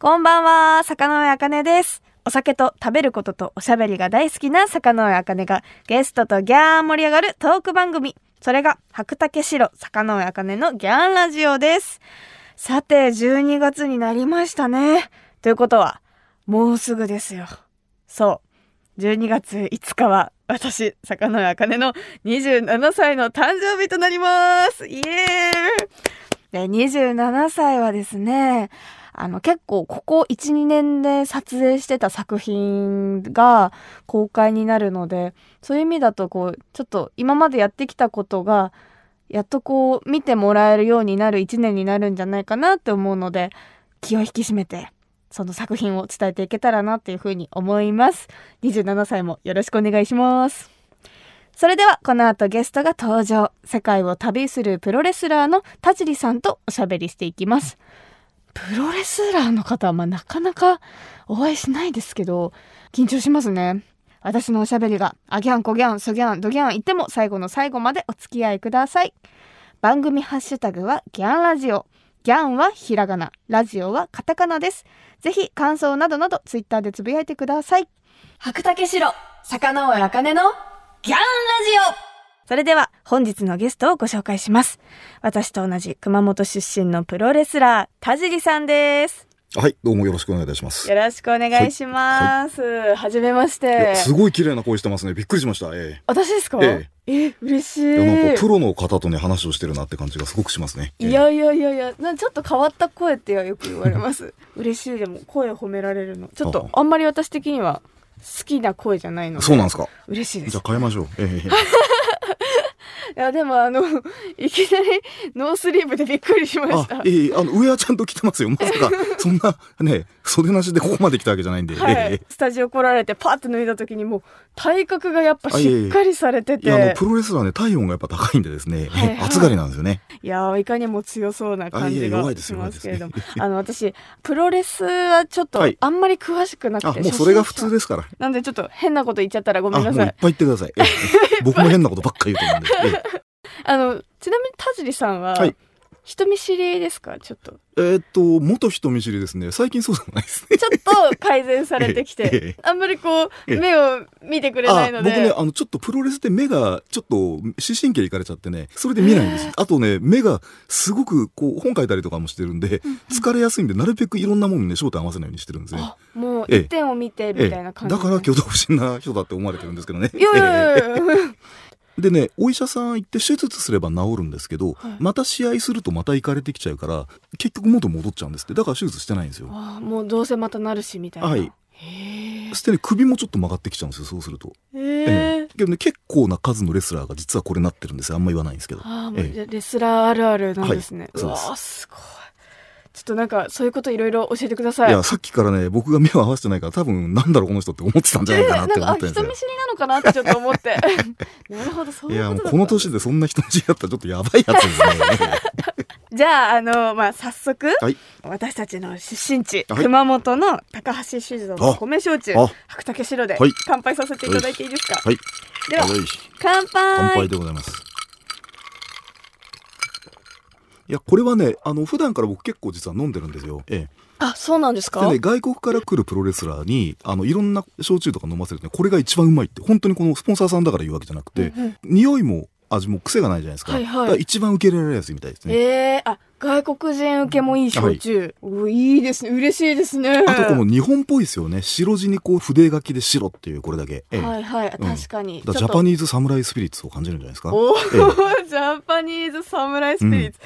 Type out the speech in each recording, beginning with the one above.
こんばんは、坂上茜です。お酒と食べることとおしゃべりが大好きな坂上茜がゲストとギャーン盛り上がるトーク番組。それが白竹城坂上茜のギャンラジオです。さて、12月になりましたね。ということは、もうすぐですよ。そう。12月5日は私、坂上茜の27歳の誕生日となります。イエーイで、27歳はですね、あの結構ここ1、2年で撮影してた作品が公開になるので、そういう意味だとこう、ちょっと今までやってきたことが、やっとこう見てもらえるようになる1年になるんじゃないかなって思うので、気を引き締めて、その作品を伝えていけたらなっていうふうに思います。27歳もよろしくお願いします。それではこの後ゲストが登場。世界を旅するプロレスラーの田尻さんとおしゃべりしていきます。プロレスラーの方はまあなかなかお会いしないですけど、緊張しますね。私のおしゃべりが、あギャン、コギャン、ソギャン、ドギャン言っても最後の最後までお付き合いください。番組ハッシュタグはギャンラジオ。ギャンはひらがな、ラジオはカタカナです。ぜひ感想などなどツイッターでつぶやいてください。白竹城、坂上茜のギャンラジオそれでは本日のゲストをご紹介します。私と同じ熊本出身のプロレスラー、田尻さんです。はい、どうもよろしくお願いいたします。よろしくお願いします。はじめましいてや。すごい綺麗な声してますね。びっくりしました。え私ですか？ええ嬉しい。えいやなんかプロの方とね話をしてるなって感じがすごくしますね。ええいやいやいやいや、なちょっと変わった声ってよく言われます。嬉しいでも声褒められるの。ちょっとあんまり私的には好きな声じゃないので。そうなんですか。嬉しいですじゃ。あ変えましょう。ええいやでもあの、いきなりノースリーブでびっくりしました。あ、。ええあの上はちゃんと着てますよ。まさか。そんなね袖なしでここまで来たわけじゃないんで。はえい、スタジオ来られてパッと脱いだ時にもう体格がやっぱしっかりされてて。あのプロレスラーね体温がやっぱ高いんでですね、はい。はい。暑がりなんですよね。いやーいかにも強そうな感じがしますけれども。あの私プロレスはちょっとはい。あんまり詳しくなくて、あもうそれが普通でですから。なんでちょっと変なこと言っちゃったらごめんなさい。あもういっぱい言ってください。ええ僕も変なことばっかり言うと思うんで。ええ あのちなみに田尻さんは、はい人見知りですか？ちょっとえーっと元人見知りですね。最近そうでもないですね。ちょっと改善されてきて ええあんまりこうええ目を見てくれないのであ僕ね、あの、ちょっとプロレスで目が、ちょっと、視神経いかれちゃってね、それで見ないんです。あとね、目が、すごく、こう、本書いたりとかもしてるんで、疲れやすいんで、なるべくいろんなものにね、焦点合わせないようにしてるんですね。あもうええ一点を見てみたいな感じ、だから挙動不審な人だって思われてるんですけどね。いやいやいやでね、お医者さん行って手術すれば治るんですけど、はいまた試合するとまた行かれてきちゃうから、結局元戻っちゃうんですって。だから手術してないんですよ。あもうどうせまたなるしみたいなはいへそしてね、首もちょっと曲がってきちゃうんですよ、そうすると。えええけどね、結構な数のレスラーが実はこれなってるんですよ。あんま言わないんですけど。ああもうええレスラーあるあるなんですね、はいうそうですわーすごいちょっとなんかそういうこといろいろ教えてください。いや、さっきからね、僕が目を合わせてないから、多分、なんだろう、この人って思ってたんじゃないかなって思あったんですよ。人見。知りなのかなってちょっと思って。なるほどそういや、もうこの年でそんな人見知りだったらちょっとやばいやつですね。じゃああのまあ早速、はい。私たちの出身地、はい。熊本の高橋酒造の米焼酎あ。白竹白ではい。乾杯させていただいていいですか、はい。でははい乾杯。乾杯でございます。いや、これはね、あの、普段から僕結構実は飲んでるんですよ。えあそうなんですえ。か？でね、外国から来るプロレスラーに、あの、いろんな焼酎とか飲ませるとね、これが一番うまいって、本当にこのスポンサーさんだから言うわけじゃなくて、うんうん。匂いも味も癖がないじゃないですか。はいはい。一番受け入れられやすいみたいですね。えー、あ外国人受けもいい焼酎、おい。いですね。嬉しいですね。あとこの日本っぽいですよね。白地にこう筆書きで白っていうこれだけ。ええ。はいはい、うん。確かに。だからジャパニーズサムライスピリッツを感じるんじゃないですか？おお、え ジャパニーズサムライスピリッツ、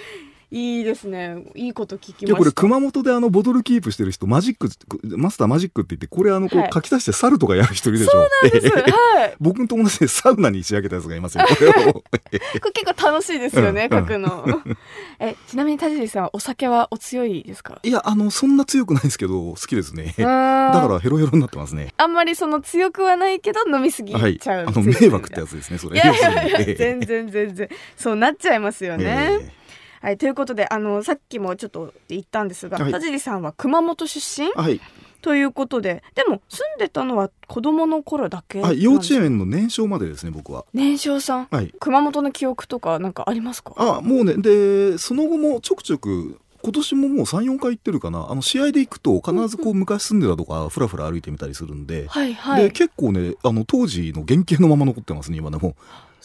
いいですね。いいこと聞きました。いやこれ熊本であのボトルキープしてる人マジックマスターマジックって言ってこれあのこうはい。書き足して猿とかやる人いるでしょ？そうなんです。はい。僕の友達でサウナに仕上げたやつがいますよ。これを。これ結構楽しいですよね、うん書くの。えちなみに田尻さんはお酒はお強いですか？いやあのそんな強くないですけど好きですね。だだからヘロヘロになってますね。あんまりその強くはないけど飲みすぎちゃう、はい。あの迷惑ってやつですねそれ。いやいやいや全然全然。そうなっちゃいますよね、えはいということであのさっきもちょっと言ったんですが、はい田尻さんは熊本出身？えはい。ということででも住んでたのは子供の頃だけはい幼稚園園の年少までですね僕は。年少さん？はい。熊本の記憶とかなんかありますか？あもうねでその後もちょくちょく今年ももう3、4回行ってるかな。あの、試合で行くと必ずこう昔住んでたとか、ふらふら歩いてみたりするんで、はいはい。で、結構ね、あの、当時の原型のまま残ってますね、今でも。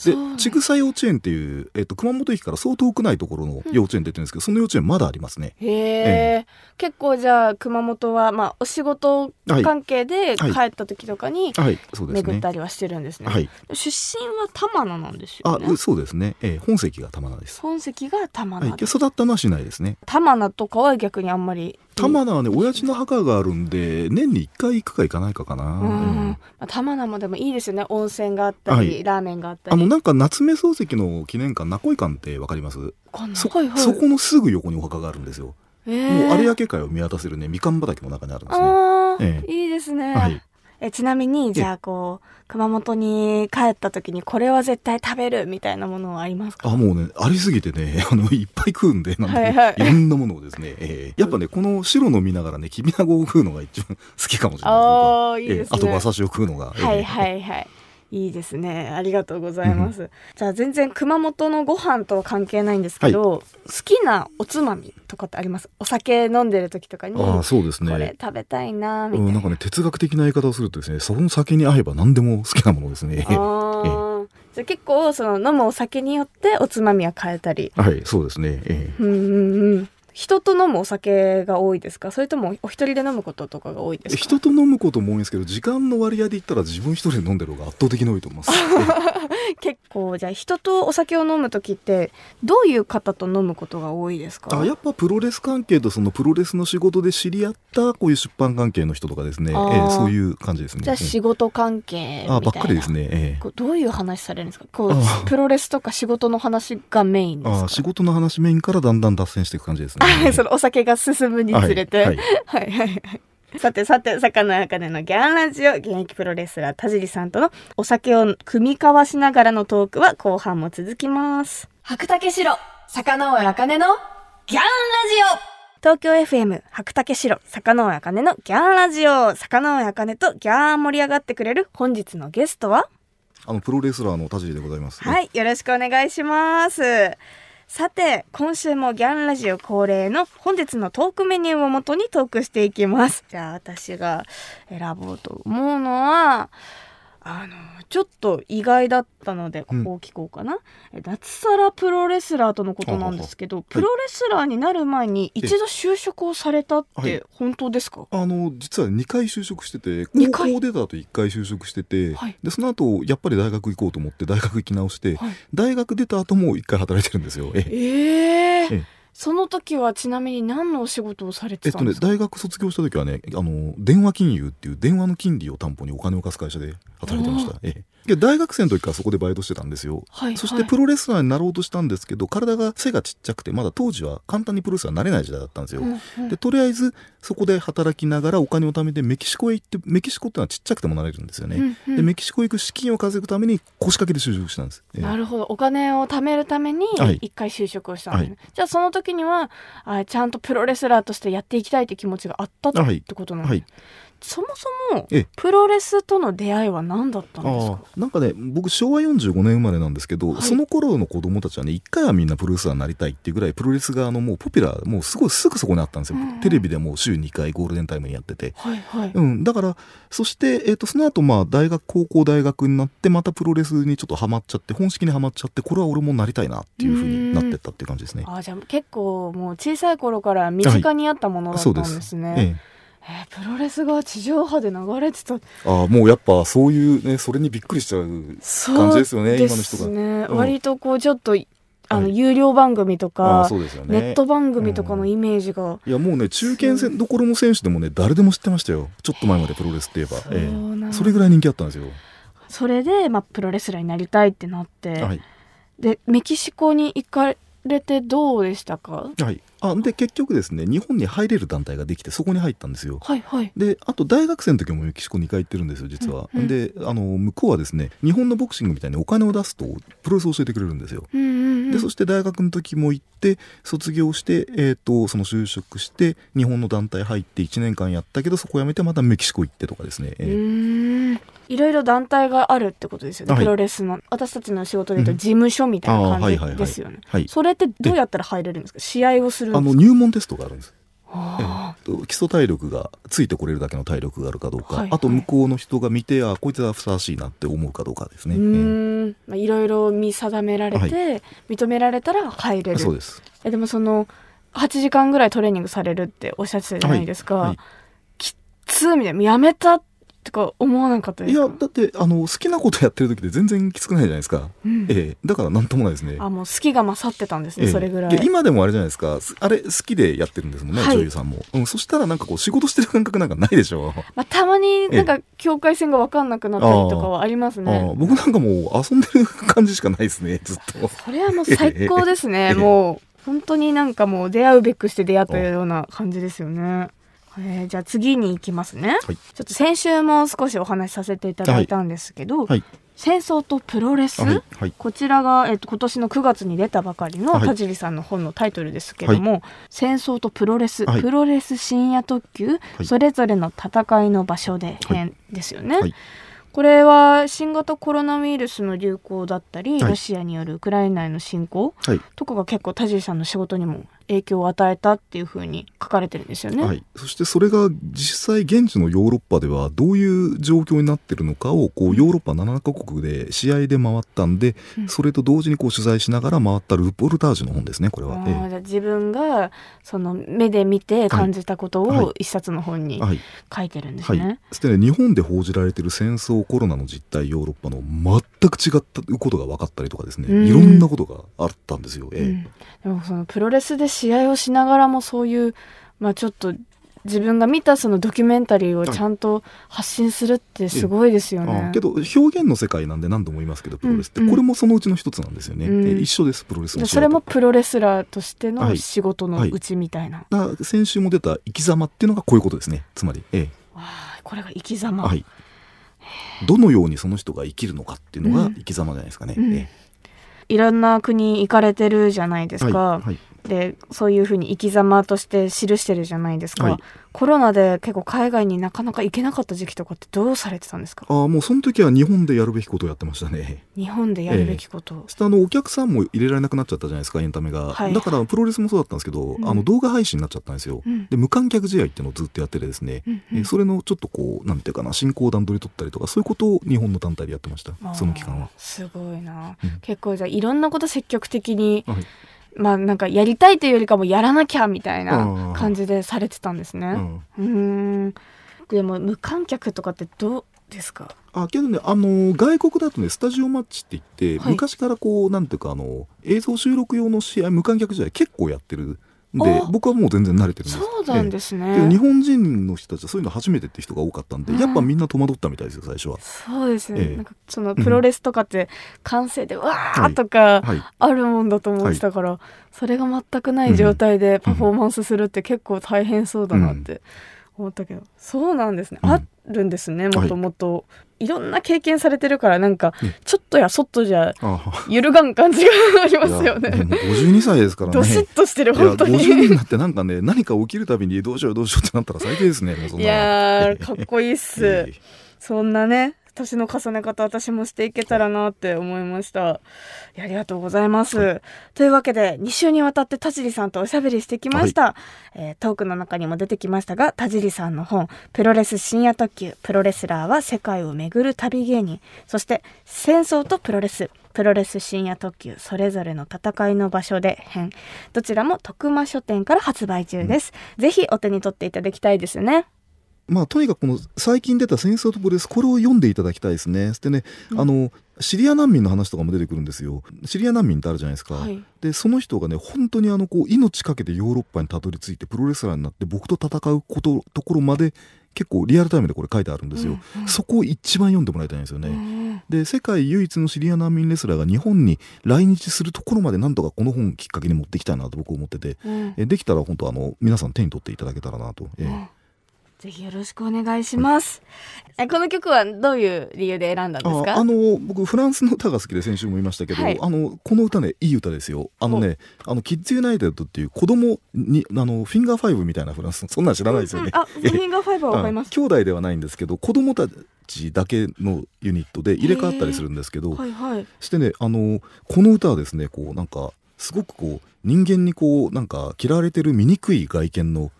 でちぐさ幼稚園っていう、えっと、熊本駅からそう遠くないところの幼稚園出てるんですけど、その幼稚園まだありますね。へえ、結構じゃあ熊本はまあお仕事関係ではい帰った時とかにはい、そうですね巡っ。たりはしてるんですね。はい。出身は玉名なんですあよ、ね。うそうですね。えー本籍が玉名です。本籍が玉はい。名育ったのは市内ですね。玉名とかは逆にあんまり。玉名はね、親父の墓があるんで、年に1回行くか行かないかかな。うん、うんまあ、玉名もでもいいですよね。温泉があったり、はいラーメンがあったり。あの、なんか夏目漱石の記念館、中井館ってわかります？こんなそ、はいはいそこのすぐ横にお墓があるんですよ。えーもう有明海を見渡せるね、みかん畑の中にあるんですね。ああ、えいいですね。はい。えちなみにじゃあこう熊本に帰った時にこれは絶対食べるみたいなものはありますか？あ、もうね、ありすぎてね、あの、いっぱい食うんで、なんで、はいはいいろんなものをですね、えーやっぱね、この白の見ながらね、きびなごを食うのが一番好きかもしれない。あーいいですねえーあと馬刺しを食うのが。えーはいはいはい。いいですね。ありがとうございます。じゃあ全然熊本のご飯とは関係ないんですけど、好きなおつまみとかってあります？お酒飲んでる時とかに、ああ、そうですこれね。食べたいなみたいな。うん、なんかね、哲学的な言い方をするとですね、その酒に合えば何でも好きなものですね。あーじゃあ結構その飲むお酒によっておつまみは変えたり。はい、そうですね。えーうんうんうん。人と飲むお酒が多いですか？それともお一人で飲むこととかが多いですか？人と飲むことも多いんですけど、時間の割合で言ったら自分一人で飲んでる方が圧倒的に多いと思います。結構じゃあ人とお酒を飲む時ってどういう方と飲むことが多いですか？あやっぱプロレス関係とそのプロレスの仕事で知り合ったこういう出版関係の人とかですね、えあー。ーそういう感じですね。じゃあ仕事関係みたいな。あばっかりですね。えこうどういう話されるんですか？こうプロレスとか仕事の話がメインですか？えあー仕事の話メインからだんだん脱線していく感じですね。あ そのお酒が進むにつれて、ははいいはいはいさてさて、魚やかねのギャンラジオ、現役プロレスラー田尻さんとのお酒を組み交わしながらのトークは後半も続きます。白竹城、魚尾やかねのギャンラジオ東京 FM 白竹城坂上茜のギャンラジオ坂上茜とギャーン盛り上がってくれる本日のゲストは？あのプロレスラーの田尻でございます。はい、よろしくお願いします。さて、今週もギャンラジオ恒例の本日のトークメニューをもとにトークしていきます。じゃあ私が選ぼうと思うのは、あの、ちょっと意外だったので、ここを聞こうかな。え脱サラプロレスラーとのことなんですけど、プロレスラーになる前に一度就職をされたっはい。て本当ですか、あの実は2回就職してて高校出た後1回就職してて、はい。でその後やっぱり大学行こうと思って大学行き直して、はい。大学出た後も1回働いてるんですよ。ええ。ええ。ええ。その時はちなみに何のお仕事をされえったとねてんですか、大学卒業した時はねあの電話金融っていう電話の金利を担保にお金を貸す会社で働いてました。ええで大学生の時からそこでバイトしてたんですよ。はいそしてプロレスラーになろうとしたんですけど体が背がちっちゃくてまだ当時は簡単にプロレスラーになれない時代だったんですよ。うんうんでとりあえずそこで働きながらお金を貯めてメキシコへ行ってメキシコってのはちっちゃくてもなれるんですよね。うんうんでメキシコ行く資金を稼ぐために腰掛けで就職したんです。ええなるほどお金を貯めるためにはい一回就職をしたんですね、じゃあその時にはあちゃんとプロレスラーとしてやっていきたいって気持ちがあったってはいことなんです、はい。そもそもええ。プロレスとの出会いは何だったんですあか？あなんかね僕昭和45年生まれなんですけど、はい。その頃の子供たちはね一回はみんなプロレスラーになりたいっていうぐらいプロレスがあのもうポピュラーもうすごいすぐそこにあったんですよ、うん。うんテレビでもう週2回ゴールデンタイムにやってて。はいはい、うん、だからそして、えー、とその後まあ大学高校大学になってまたプロレスにちょっとハマっちゃって本式にはまっちゃってこれは俺もなりたいなっていうふうになってったっていう感じですね。あじゃあ結構もう小さい頃から身近にあったものだったんですね、えええープロレスが地上波で流れてた。ああもうやっぱそういうねそれにびっくりしちゃう感じですよね今の人が。ですね、うん。割とこうちょっとあの、はい。有料番組とあかね。ネット番組とかのイメージが、いやもうね中堅戦どころの選手でもね誰でも知ってましたよ。ちょっと前までプロレスって言えば、えなんだ。えそれぐらい人気あったんですよ。それで、まあ、プロレスラーになりたいってなって、はい。でメキシコに行かれてどうでしたか？はい。あで結局ですね日本に入れる団体ができてそこに入ったんですよ。はいはい。であと大学生の時もメキシコ2回行ってるんですよ実は、うんうん。であの向こうはですね日本のボクシングみたいにお金を出すとプロレスを教えてくれるんですよ。うんうんうん。でそして大学の時も行って卒業して、えー、とその就職して日本の団体入って1年間やったけどそこ辞めてまたメキシコ行ってとかですね、うえーいろいろ団体があるってことですよね、はい。プロレスの。私たちの仕事で言うと事務所みたいな感じですよね。はい。それってどうやったら入れるんですか？試合をするんあの入門テストがあるんです。基礎体力がついてこれるだけの体力があるかどうか、はいあと向こうの人が見てあこいつはふさわしいなって思うかどうかですね、まあいろいろ見定められて、は認められたら入れる。ええそうです。えでもその8時間ぐらいトレーニングされるっておっしゃってたじゃないですか、はい。はい。きっつーみたいな。やめたとか思わなかったですか？いやだってあの好きなことやってる時って全然きつくないじゃないですか、うん。ええ。だからなんともないですね。あもう好きが勝ってたんですね、ええ。それぐらい。や今でもあれじゃないですか。すあれ好きでやってるんですもんね、はい。女優さんも、うん、そしたらなんかこう仕事してる感覚なんかないでしょ。まあ、たまになんか境界線が分かんなくなったりとかはありますあね。あ僕なんかもう遊んでる感じしかないですねずっと。それはもう最高ですね、ええ。もう本当になんかもう出会うべくして出会ったような感じですよねえーじゃあ次に行きますね、はい。ちょっと先週も少しお話しさせていただいたんですけど、はい。戦争とプロレス、はい。はい。こちらが、えっと、今年の9月に出たばかりのはい。田尻さんの本のタイトルですけども「戦争とプロレス、はい。プロレス深夜特急、い。それぞれの戦いの場所で編」ですよね。はい。これは新型コロナウイルスの流行だったり、はい。ロシアによるウクライナへの侵攻はい。とかが結構田尻さんの仕事にも影響を与えたっていうふうに書かれてるんですよね。はい、そしてそれが実際現地のヨーロッパではどういう状況になってるのかをこうヨーロッパ7カ国で試合で回ったんで、うん。それと同時にこう取材しながら回ったルポルタージュの本ですねこれは。自分がその目で見て感じたことはい。を一冊の本に書いてるんですはい。ね。、そしてね日本で報じられてる戦争コロナの実態ヨーロッパの全く違ったことが分かったりとかですね、うん。いろんなことがあったんですよ。ええ。うん。でもそのプロレスで試合をしながらもそういう、まあ、ちょっと自分が見たそのドキュメンタリーをちゃんと発信するってすごいですよね。あ。けど表現の世界なんで何度も言いますけどプロレスって、うんこれもそのうちの一つなんですよね、うん。え一緒ですプロレスでのそれもプロレスラーとしてのはい。仕事のうちみたいな。だから先週も出た生き様っていうのがこういうことですね。つまり、ええ。これが生き様。はい、どのようにその人が生きるのかっていうのがうん。生き様じゃないですかね。うん。えいろんな国行かれてるじゃないでえすか。はい。はいでそういうふうに生き様として記してるじゃないですか、はい。コロナで結構海外になかなか行けなかった時期とかってどうされてたんですか？ああもうその時は日本でやるべきことをやってましたね。日本でやるべきこと。をそしてあのお客さんも入れられなくなっちゃったじゃないですかエンタメが、はいだからプロレスもそうだったんですけど、うん。あの動画配信になっちゃったんですよ。うん。で無観客試合っていうのをずっとやっててですね、うんうんえそれのちょっとこうなんていうかな進行段取り取ったりとかそういうことを日本の団体でやってましたその期間は。すごいな、うん結構じゃあいろんなこと積極的にはいまあなんかやりたいというよりかもやらなきゃみたいなうん。感じでされてたんですね。うん。ん。でも無観客とかってどうですか？あけどねあの外国だとねスタジオマッチって言って、はい。昔からこうなんていうかあの映像収録用の試合無観客試合結構やってるんであ僕はもう全然慣れてるんです。そうなんですね、えで日本人の人たちはそういうの初めてって人が多かったんで、うんやっぱみんな戸惑ったみたいですよ最初は。そうですね、ええ。なんかそのプロレスとかって歓声でわーとかはい。あるもんだと思ってたから、それが全くない状態でパフォーマンスするって結構大変そうだなって思ったけど、そうなんですね、うんあるんですねもっともっと、い、ろんな経験されてるからなんかうん。ちょっとやそっとじゃあ揺るがん感じがありますよね。でも52歳ですからね。どしっとしてる本当に。50になってなんかね何か起きるたびにどうしようどうしようってなったら最低ですねいなやーかっこいいっす、ええ。そんなね年の重ね方私もしていけたらなって思いました。ありがとうございます、というわけで2週にわたって田尻さんとおしゃべりしてきました、えートークの中にも出てきましたが田尻さんの本「プロレス深夜特急プロレスラーは世界を巡る旅芸人」そして「戦争とプロレス」プロレス深夜特急それぞれの戦いの場所で編どちらも徳間書店から発売中です、ぜひお手に取っていただきたいですねまあとにかくこの最近出た「戦争とプロレス」これを読んでいただきたいですね。でね、うんあのシリア難民の話とかも出てくるんですよ。シリア難民ってあるじゃないですか。はいでその人がね本当にあのこう命かけてヨーロッパにたどり着いてプロレスラーになって僕と戦うことところまで結構リアルタイムでこれ書いてあるんですよ。うんうんそこを一番読んでもらいたいんですよね。うんで世界唯一のシリア難民レスラーが日本に来日するところまでなんとかこの本きっかけに持っていきたいなと僕思っててうんえできたら本当あの皆さん手に取っていただけたらなと、ええうんぜひよろしくお願いします。えこの曲はどういう理由で選んだんですか？ああの僕フランスの歌が好きで先週も言いましたけど、はい。あのこの歌ねいい歌ですよ。あのねあのキッズユナイテッドっていう子供にあのフィンガーファイブみたいなフランスそんなん知らないですよね、うん。あ、フィンガーファイブはわかります。うん。兄弟ではないんですけど子供たちだけのユニットで入れ替わったりするんですけどはいはい。してねあのこの歌はですねこうなんかすごくこう人間にこうなんか嫌われてる醜い外見の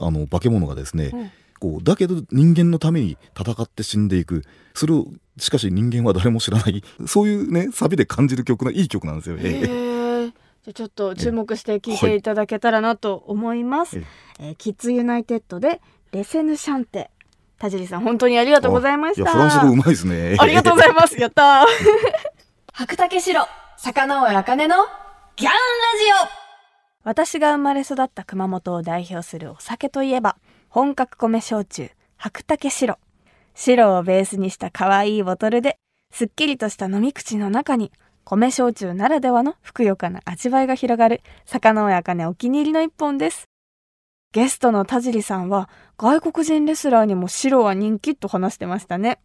あの化け物がですね、うんこうだけど人間のために戦って死んでいくそれをしかし人間は誰も知らないそういうねサビで感じる曲のいい曲なんですよ。じゃあちょっと注目して聴いていただけたらなと思います。ええーキッズユナイテッドでレセヌシャンテ。田尻さん本当にありがとうございました。いやフランス語うまいですね。ありがとうございます。やったー。白竹城、坂上茜のギャンラジオ私が生まれ育った熊本を代表するお酒といえば、本格米焼酎、白竹白。白をベースにした可愛いボトルで、すっきりとした飲み口の中に、米焼酎ならではのふくよかな味わいが広がる、坂上茜お気に入りの一本です。ゲストの田尻さんは、外国人レスラーにも白は人気と話してましたね。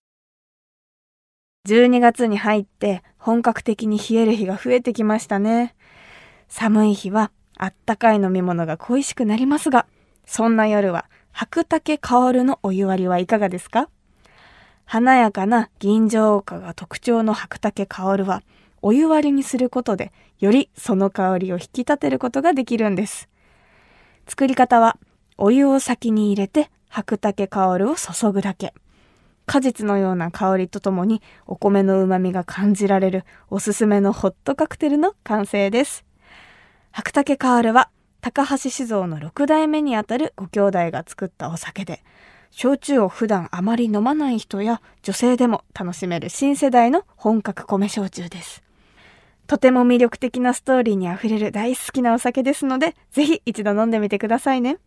12月に入って本格的に冷える日が増えてきましたね。寒い日はあったかい飲み物が恋しくなりますが、そんな夜は白竹香るのお湯割りはいかがですか？華やかな銀醸花が特徴の白竹香るは、お湯割りにすることで、よりその香りを引き立てることができるんです。作り方は、お湯を先に入れて白竹香るを注ぐだけ。果実のような香りとともにお米の旨味が感じられるおすすめのホットカクテルの完成です。白竹カールは高橋酒造の6代目にあたるご兄弟が作ったお酒で、焼酎を普段あまり飲まない人や女性でも楽しめる新世代の本格米焼酎です。とても魅力的なストーリーにあふれる大好きなお酒ですので、ぜひ一度飲んでみてくださいね。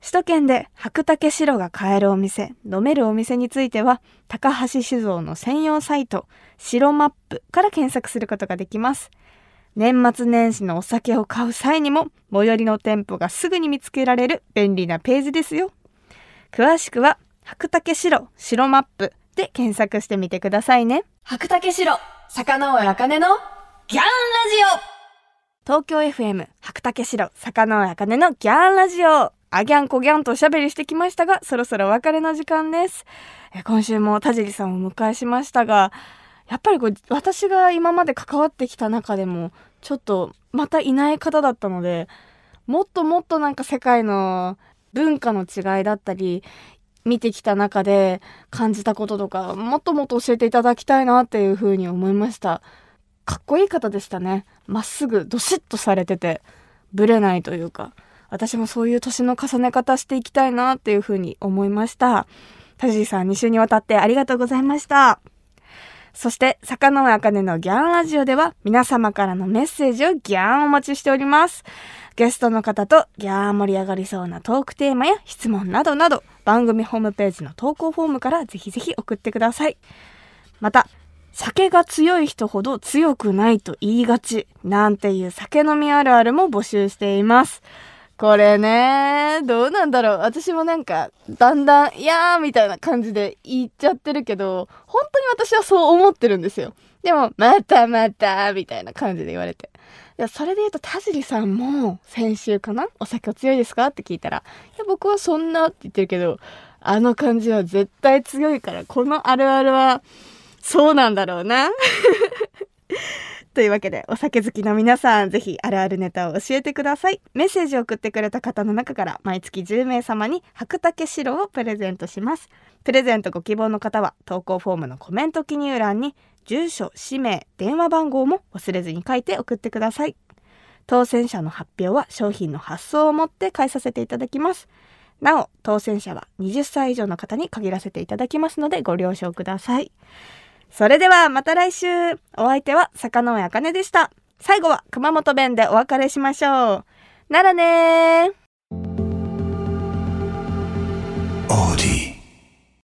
首都圏で白竹白が買えるお店、飲めるお店については、高橋酒造の専用サイト、白マップから検索することができます。年末年始のお酒を買う際にも、最寄りの店舗がすぐに見つけられる便利なページですよ。詳しくは、白竹白、白マップで検索してみてくださいね。白竹白、坂上茜のギャンラジオ東京 FM 白竹城坂上茜のギャンラジオあギャンコギャンとおしゃべりしてきましたがそろそろお別れの時間ですえ今週も田尻さんをお迎えしましたがやっぱりこう私が今まで関わってきた中でもちょっとまたいない方だったのでもっともっとなんか世界の文化の違いだったり見てきた中で感じたこととかもっともっと教えていただきたいなっていうふうに思いました。かっこいい方でしたね。まっすぐどしっとされててぶれないというか私もそういう年の重ね方していきたいなっていうふうに思いました。田尻さん2週にわたってありがとうございました。そして、坂上茜のギャンラジオでは皆様からのメッセージをギャンお待ちしております。ゲストの方とギャー盛り上がりそうなトークテーマや質問などなど番組ホームページの投稿フォームからぜひぜひ送ってください。また、酒が強い人ほど強くないと言いがちなんていう酒飲みあるあるも募集しています。これね、どうなんだろう。私もなんか、だんだん、いやーみたいな感じで言っちゃってるけど、本当に私はそう思ってるんですよ。でも、またまた、みたいな感じで言われて。いや、それで言うと、田尻さんも、先週かな？お酒お強いですか？って聞いたら、いや、僕はそんなって言ってるけど、あの感じは絶対強いから、このあるあるは、そうなんだろうな。というわけで、お酒好きの皆さん、ぜひあるあるネタを教えてください。メッセージを送ってくれた方の中から、毎月10名様に白竹白をプレゼントします。プレゼントご希望の方は、投稿フォームのコメント記入欄に、住所、氏名、電話番号も忘れずに書いて送ってください。当選者の発表は商品の発送をもって返させていただきます。なお、当選者は20歳以上の方に限らせていただきますのでご了承ください。それではまた来週お相手は坂上茜でした。最後は熊本弁でお別れしましょう。ならね。